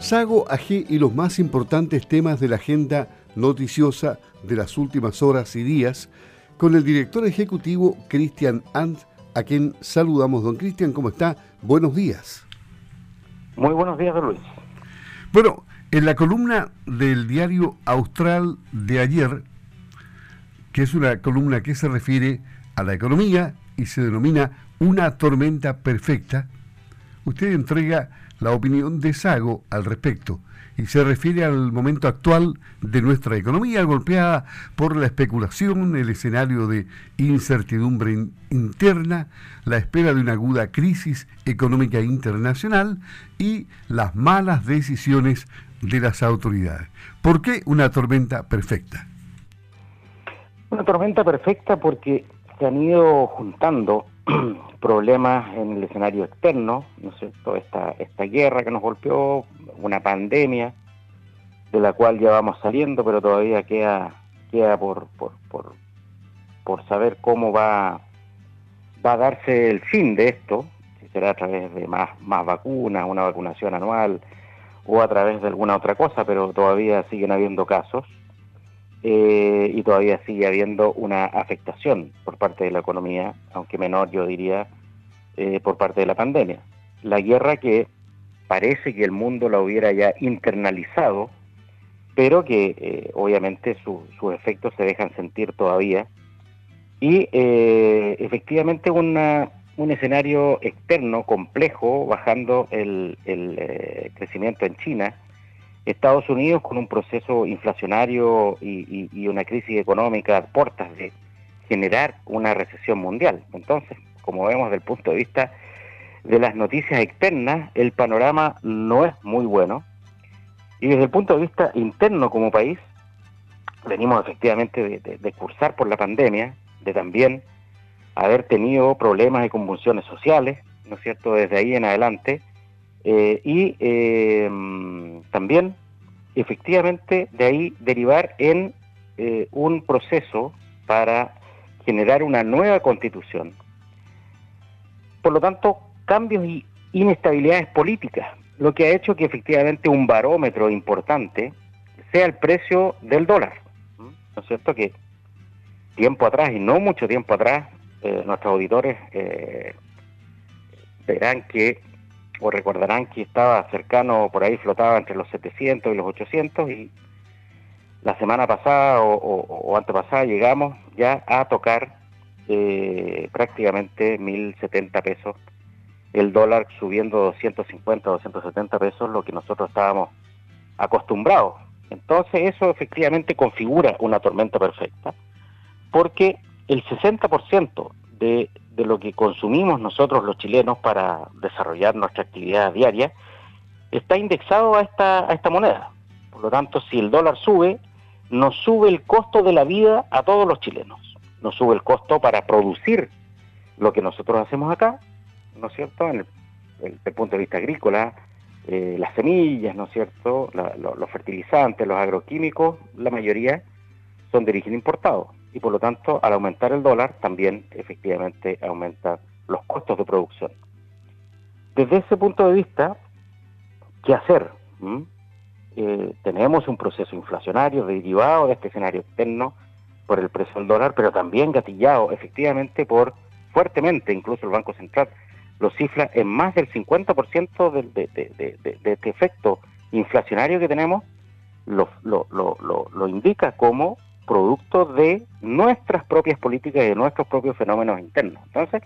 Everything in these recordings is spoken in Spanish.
Sago, AG y los más importantes temas de la agenda noticiosa de las últimas horas y días con el director ejecutivo Cristian Ant, a quien saludamos. Don Cristian, ¿cómo está? Buenos días. Muy buenos días, don Luis. Bueno, en la columna del diario Austral de ayer, que es una columna que se refiere a la economía y se denomina Una tormenta perfecta, usted entrega la opinión de Sago al respecto y se refiere al momento actual de nuestra economía golpeada por la especulación, el escenario de incertidumbre interna, la espera de una aguda crisis económica internacional y las malas decisiones de las autoridades. ¿Por qué una tormenta perfecta? Una tormenta perfecta porque se han ido juntando problemas en el escenario externo, ¿no es cierto? Esta, esta guerra que nos golpeó, una pandemia de la cual ya vamos saliendo, pero todavía queda, queda por, por, por, por saber cómo va, va a darse el fin de esto, si será a través de más, más vacunas, una vacunación anual o a través de alguna otra cosa, pero todavía siguen habiendo casos. Eh, y todavía sigue habiendo una afectación por parte de la economía, aunque menor yo diría, eh, por parte de la pandemia. La guerra que parece que el mundo la hubiera ya internalizado, pero que eh, obviamente sus efectos se dejan sentir todavía. Y efectivamente una, un escenario externo complejo, bajando el crecimiento en China, Estados Unidos con un proceso inflacionario y, una crisis económica a puertas de generar una recesión mundial. Entonces, como vemos desde el punto de vista de las noticias externas, el panorama no es muy bueno. Y desde el punto de vista interno como país, venimos efectivamente de, cursar por la pandemia, de también haber tenido problemas y convulsiones sociales, ¿no es cierto?, desde ahí en adelante, eh, y eh, también, efectivamente, de ahí derivar en eh, un proceso para generar una nueva constitución. Por lo tanto, cambios y inestabilidades políticas, lo que ha hecho que efectivamente un barómetro importante sea el precio del dólar. ¿No es cierto? Que tiempo atrás, y no mucho tiempo atrás, nuestros auditores verán que o recordarán que estaba cercano, por ahí flotaba entre los 700 y los 800 y la semana pasada o, antepasada llegamos ya a tocar eh, prácticamente 1070 pesos, el dólar subiendo 250, 270 pesos, lo que nosotros estábamos acostumbrados. Entonces eso efectivamente configura una tormenta perfecta, porque el 60% de de lo que consumimos nosotros los chilenos para desarrollar nuestra actividad diaria está indexado a esta, a esta moneda. Por lo tanto, si el dólar sube, nos sube el costo de la vida a todos los chilenos. Nos sube el costo para producir lo que nosotros hacemos acá, ¿no es cierto? En el, punto de vista agrícola, eh, las semillas, ¿no es cierto? los fertilizantes, los agroquímicos, la mayoría son de origen importado y por lo tanto al aumentar el dólar también efectivamente aumenta los costos de producción. Desde ese punto de vista, ¿qué hacer? ¿Mm? Eh, tenemos un proceso inflacionario derivado de este escenario externo por el precio del dólar, pero también gatillado efectivamente por fuertemente, incluso el Banco Central lo cifra en más del 50% de, de, de, de, este efecto inflacionario que tenemos, lo, lo, lo, lo indica como producto de nuestras propias políticas y de nuestros propios fenómenos internos. Entonces,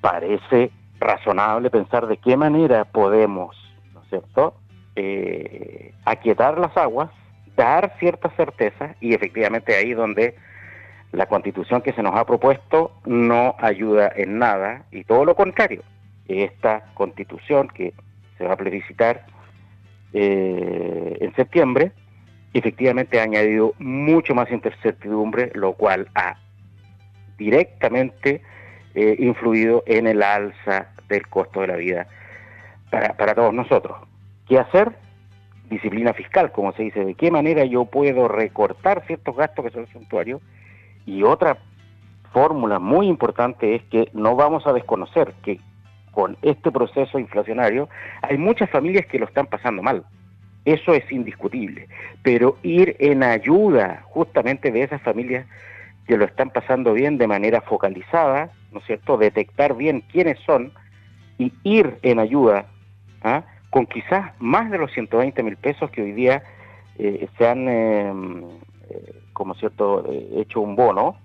parece razonable pensar de qué manera podemos, ¿no es cierto?, eh, aquietar las aguas, dar ciertas certezas y efectivamente ahí donde la constitución que se nos ha propuesto no ayuda en nada y todo lo contrario, esta constitución que se va a plebiscitar eh, en septiembre efectivamente ha añadido mucho más incertidumbre, lo cual ha directamente eh, influido en el alza del costo de la vida para, para todos nosotros. ¿Qué hacer? Disciplina fiscal, como se dice, de qué manera yo puedo recortar ciertos gastos que son suntuarios. Y otra fórmula muy importante es que no vamos a desconocer que con este proceso inflacionario, hay muchas familias que lo están pasando mal. Eso es indiscutible. Pero ir en ayuda justamente de esas familias que lo están pasando bien de manera focalizada, ¿no es cierto? Detectar bien quiénes son y ir en ayuda ¿ah? con quizás más de los 120 mil pesos que hoy día eh, se han, em, eh, como cierto, eh, hecho un bono,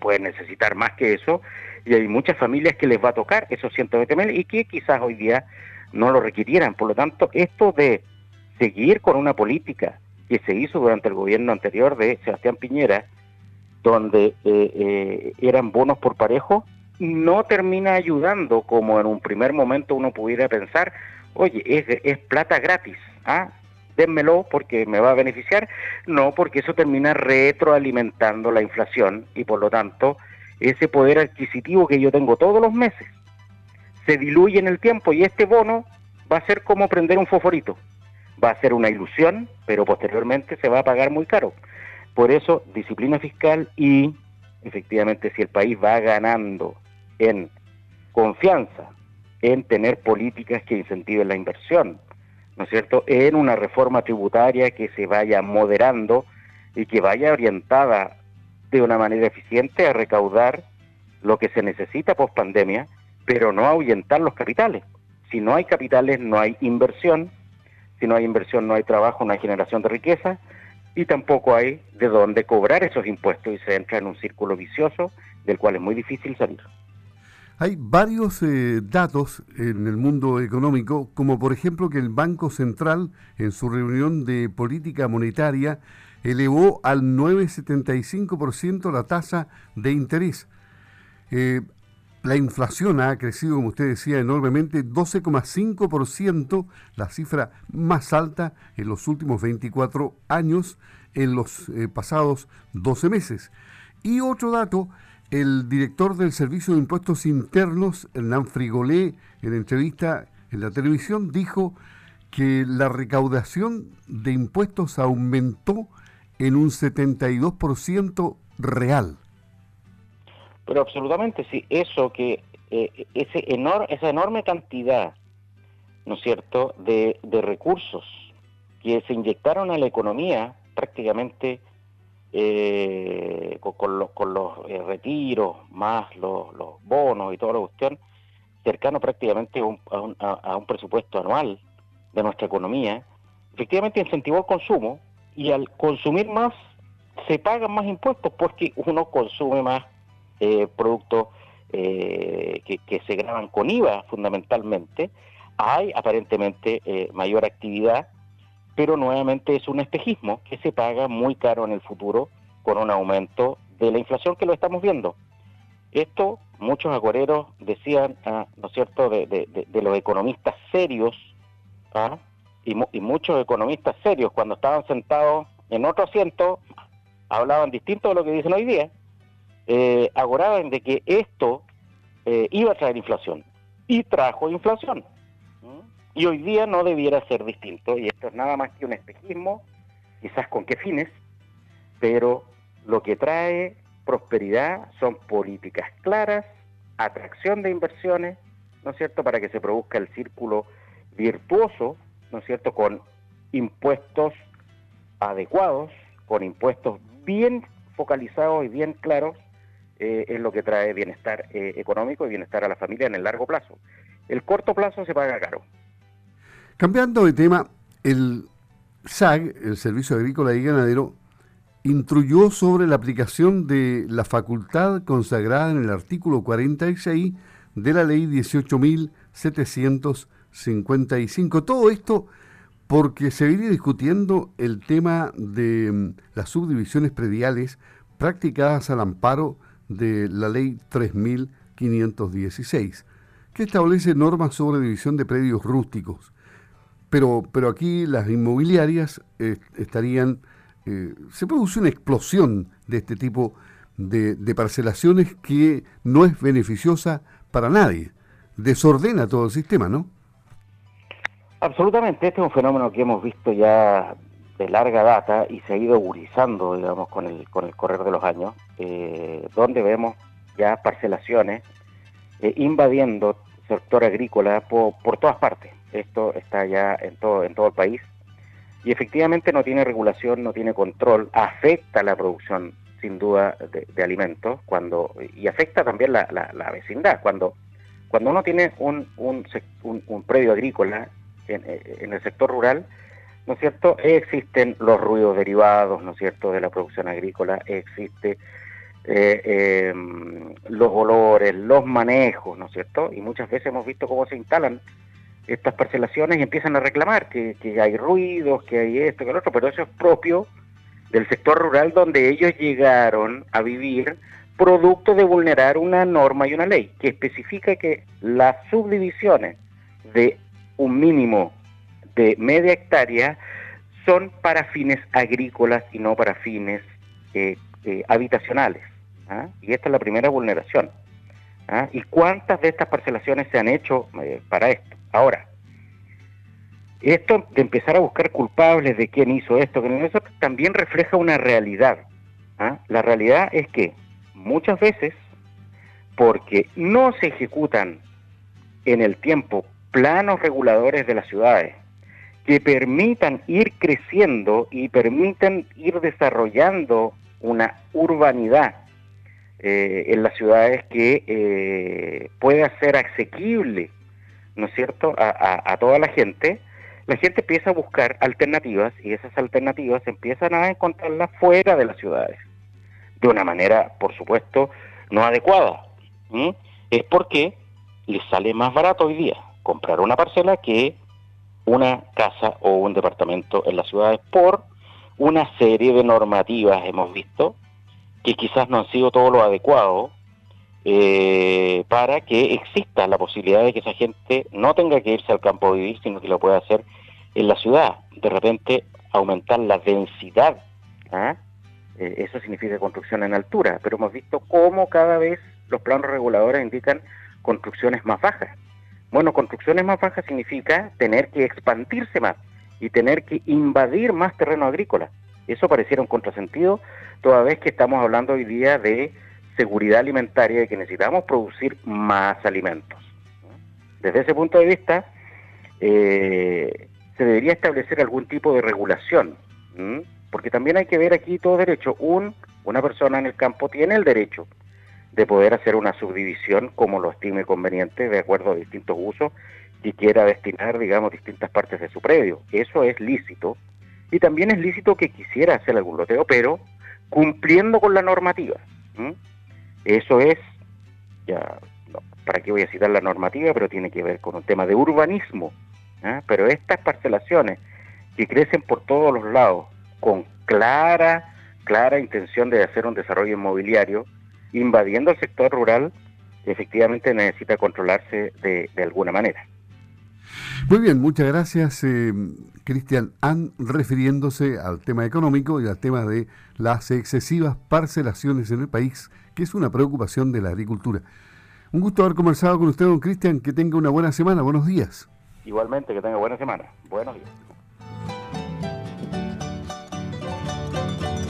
pueden necesitar más que eso, y hay muchas familias que les va a tocar esos 120 mil y que quizás hoy día no lo requirieran. Por lo tanto, esto de seguir con una política que se hizo durante el gobierno anterior de Sebastián Piñera, donde eran bonos por parejo, no termina ayudando como en un primer momento uno pudiera pensar, oye, es, es plata gratis, ¿ah? dénmelo porque me va a beneficiar, no, porque eso termina retroalimentando la inflación y por lo tanto ese poder adquisitivo que yo tengo todos los meses se diluye en el tiempo y este bono va a ser como prender un fosforito. Va a ser una ilusión, pero posteriormente se va a pagar muy caro. Por eso, disciplina fiscal y efectivamente si el país va ganando en confianza, en tener políticas que incentiven la inversión, ¿no es cierto?, en una reforma tributaria que se vaya moderando y que vaya orientada de una manera eficiente a recaudar lo que se necesita post pandemia, pero no ahuyentar los capitales. Si no hay capitales, no hay inversión. Si no hay inversión, no hay trabajo, no hay generación de riqueza. Y tampoco hay de dónde cobrar esos impuestos y se entra en un círculo vicioso del cual es muy difícil salir. Hay varios eh, datos en el mundo económico, como por ejemplo que el Banco Central en su reunión de política monetaria elevó al 9,75% la tasa de interés. Eh, la inflación ha crecido, como usted decía, enormemente, 12,5%, la cifra más alta en los últimos 24 años, en los eh, pasados 12 meses. Y otro dato el director del Servicio de Impuestos Internos, Hernán Frigolé, en entrevista en la televisión, dijo que la recaudación de impuestos aumentó en un 72% real. Pero absolutamente, sí, eso que eh, ese esa enorme cantidad, ¿no es cierto?, de, de recursos que se inyectaron a la economía prácticamente eh, con, los eh, retiros, más los, bonos y toda la cuestión, cercano prácticamente a un, a, un, presupuesto anual de nuestra economía, efectivamente incentivó el consumo y al consumir más se pagan más impuestos porque uno consume más eh, productos eh, que, se graban con IVA fundamentalmente, hay aparentemente mayor actividad pero nuevamente es un espejismo que se paga muy caro en el futuro con un aumento de la inflación que lo estamos viendo. Esto muchos agoreros decían, ah, ¿no es cierto?, de, los economistas serios, ¿ah? y, muchos economistas serios cuando estaban sentados en otro asiento, hablaban distinto de lo que dicen hoy día, eh, agoraban de que esto eh, iba a traer inflación, y trajo inflación. Y hoy día no debiera ser distinto, y esto es nada más que un espejismo, quizás con qué fines, pero lo que trae prosperidad son políticas claras, atracción de inversiones, ¿no es cierto?, para que se produzca el círculo virtuoso, ¿no es cierto?, con impuestos adecuados, con impuestos bien focalizados y bien claros, eh, es lo que trae bienestar eh, económico y bienestar a la familia en el largo plazo. El corto plazo se paga caro. Cambiando de tema, el SAG, el Servicio Agrícola y Ganadero, instruyó sobre la aplicación de la facultad consagrada en el artículo 46 de la ley 18.755. Todo esto porque se viene discutiendo el tema de mm, las subdivisiones prediales practicadas al amparo de la ley 3.516, que establece normas sobre división de predios rústicos pero, pero aquí las inmobiliarias eh, estarían, eh, se produce una explosión de este tipo de, parcelaciones que no es beneficiosa para nadie, desordena todo el sistema, ¿no? Absolutamente, este es un fenómeno que hemos visto ya larga data y se ha ido agudizando, digamos, con el, con el correr de los años, eh, donde vemos ya parcelaciones invadiendo sector agrícola por, por todas partes. Esto está ya en todo, en todo el país y efectivamente no tiene regulación, no tiene control, afecta la producción sin duda de, alimentos cuando y afecta también la, la, vecindad cuando cuando uno tiene un, un, un, predio agrícola en, en, el sector rural ¿no es cierto? Existen los ruidos derivados, ¿no es cierto?, de la producción agrícola, existe eh, em, los olores, los manejos, ¿no es cierto? Y muchas veces hemos visto cómo se instalan estas parcelaciones y empiezan a reclamar que, hay ruidos, que hay esto, que lo otro, pero eso es propio del sector rural donde ellos llegaron a vivir producto de vulnerar una norma y una ley que especifica que las subdivisiones de un mínimo de media hectárea son para fines agrícolas y no para fines eh, eh, habitacionales. ¿ah? Y esta es la primera vulneración. ¿ah? ¿Y cuántas de estas parcelaciones se han hecho eh, para esto? Ahora, esto de empezar a buscar culpables de quién hizo esto, eso también refleja una realidad. ¿ah? La realidad es que muchas veces, porque no se ejecutan en el tiempo planos reguladores de las ciudades que permitan ir creciendo y permitan ir desarrollando una urbanidad eh, en las ciudades que eh, pueda ser asequible ¿no es cierto?, a, toda la gente, la gente empieza a buscar alternativas y esas alternativas empiezan a encontrarlas fuera de las ciudades, de una manera, por supuesto, no adecuada. Es porque les sale más barato hoy día comprar una parcela que una casa o un departamento en las ciudades por una serie de normativas, hemos visto, que quizás no han sido todo lo adecuado eh, para que exista la posibilidad de que esa gente no tenga que irse al campo a vivir, sino que lo pueda hacer en la ciudad. De repente aumentar la densidad. ¿ah? Eh, eso significa construcción en altura, pero hemos visto cómo cada vez los planos reguladores indican construcciones más bajas. Bueno, construcciones más bajas significa tener que expandirse más y tener que invadir más terreno agrícola. Eso pareciera un contrasentido, toda vez que estamos hablando hoy día de seguridad alimentaria de que necesitamos producir más alimentos. Desde ese punto de vista, eh, se debería establecer algún tipo de regulación, porque también hay que ver aquí todo derecho. Un, una persona en el campo tiene el derecho de poder hacer una subdivisión como lo estime conveniente de acuerdo a distintos usos y quiera destinar, digamos, distintas partes de su predio. Eso es lícito. Y también es lícito que quisiera hacer algún loteo, pero cumpliendo con la normativa. Eso es, ya, para qué voy a citar la normativa, pero tiene que ver con un tema de urbanismo. ¿ah? Pero estas parcelaciones que crecen por todos los lados con clara, clara intención de hacer un desarrollo inmobiliario, invadiendo el sector rural, efectivamente necesita controlarse de, alguna manera. Muy bien, muchas gracias, eh, Cristian Han, refiriéndose al tema económico y al tema de las excesivas parcelaciones en el país que es una preocupación de la agricultura. Un gusto haber conversado con usted, don Cristian. Que tenga una buena semana. Buenos días. Igualmente, que tenga buena semana. Buenos días.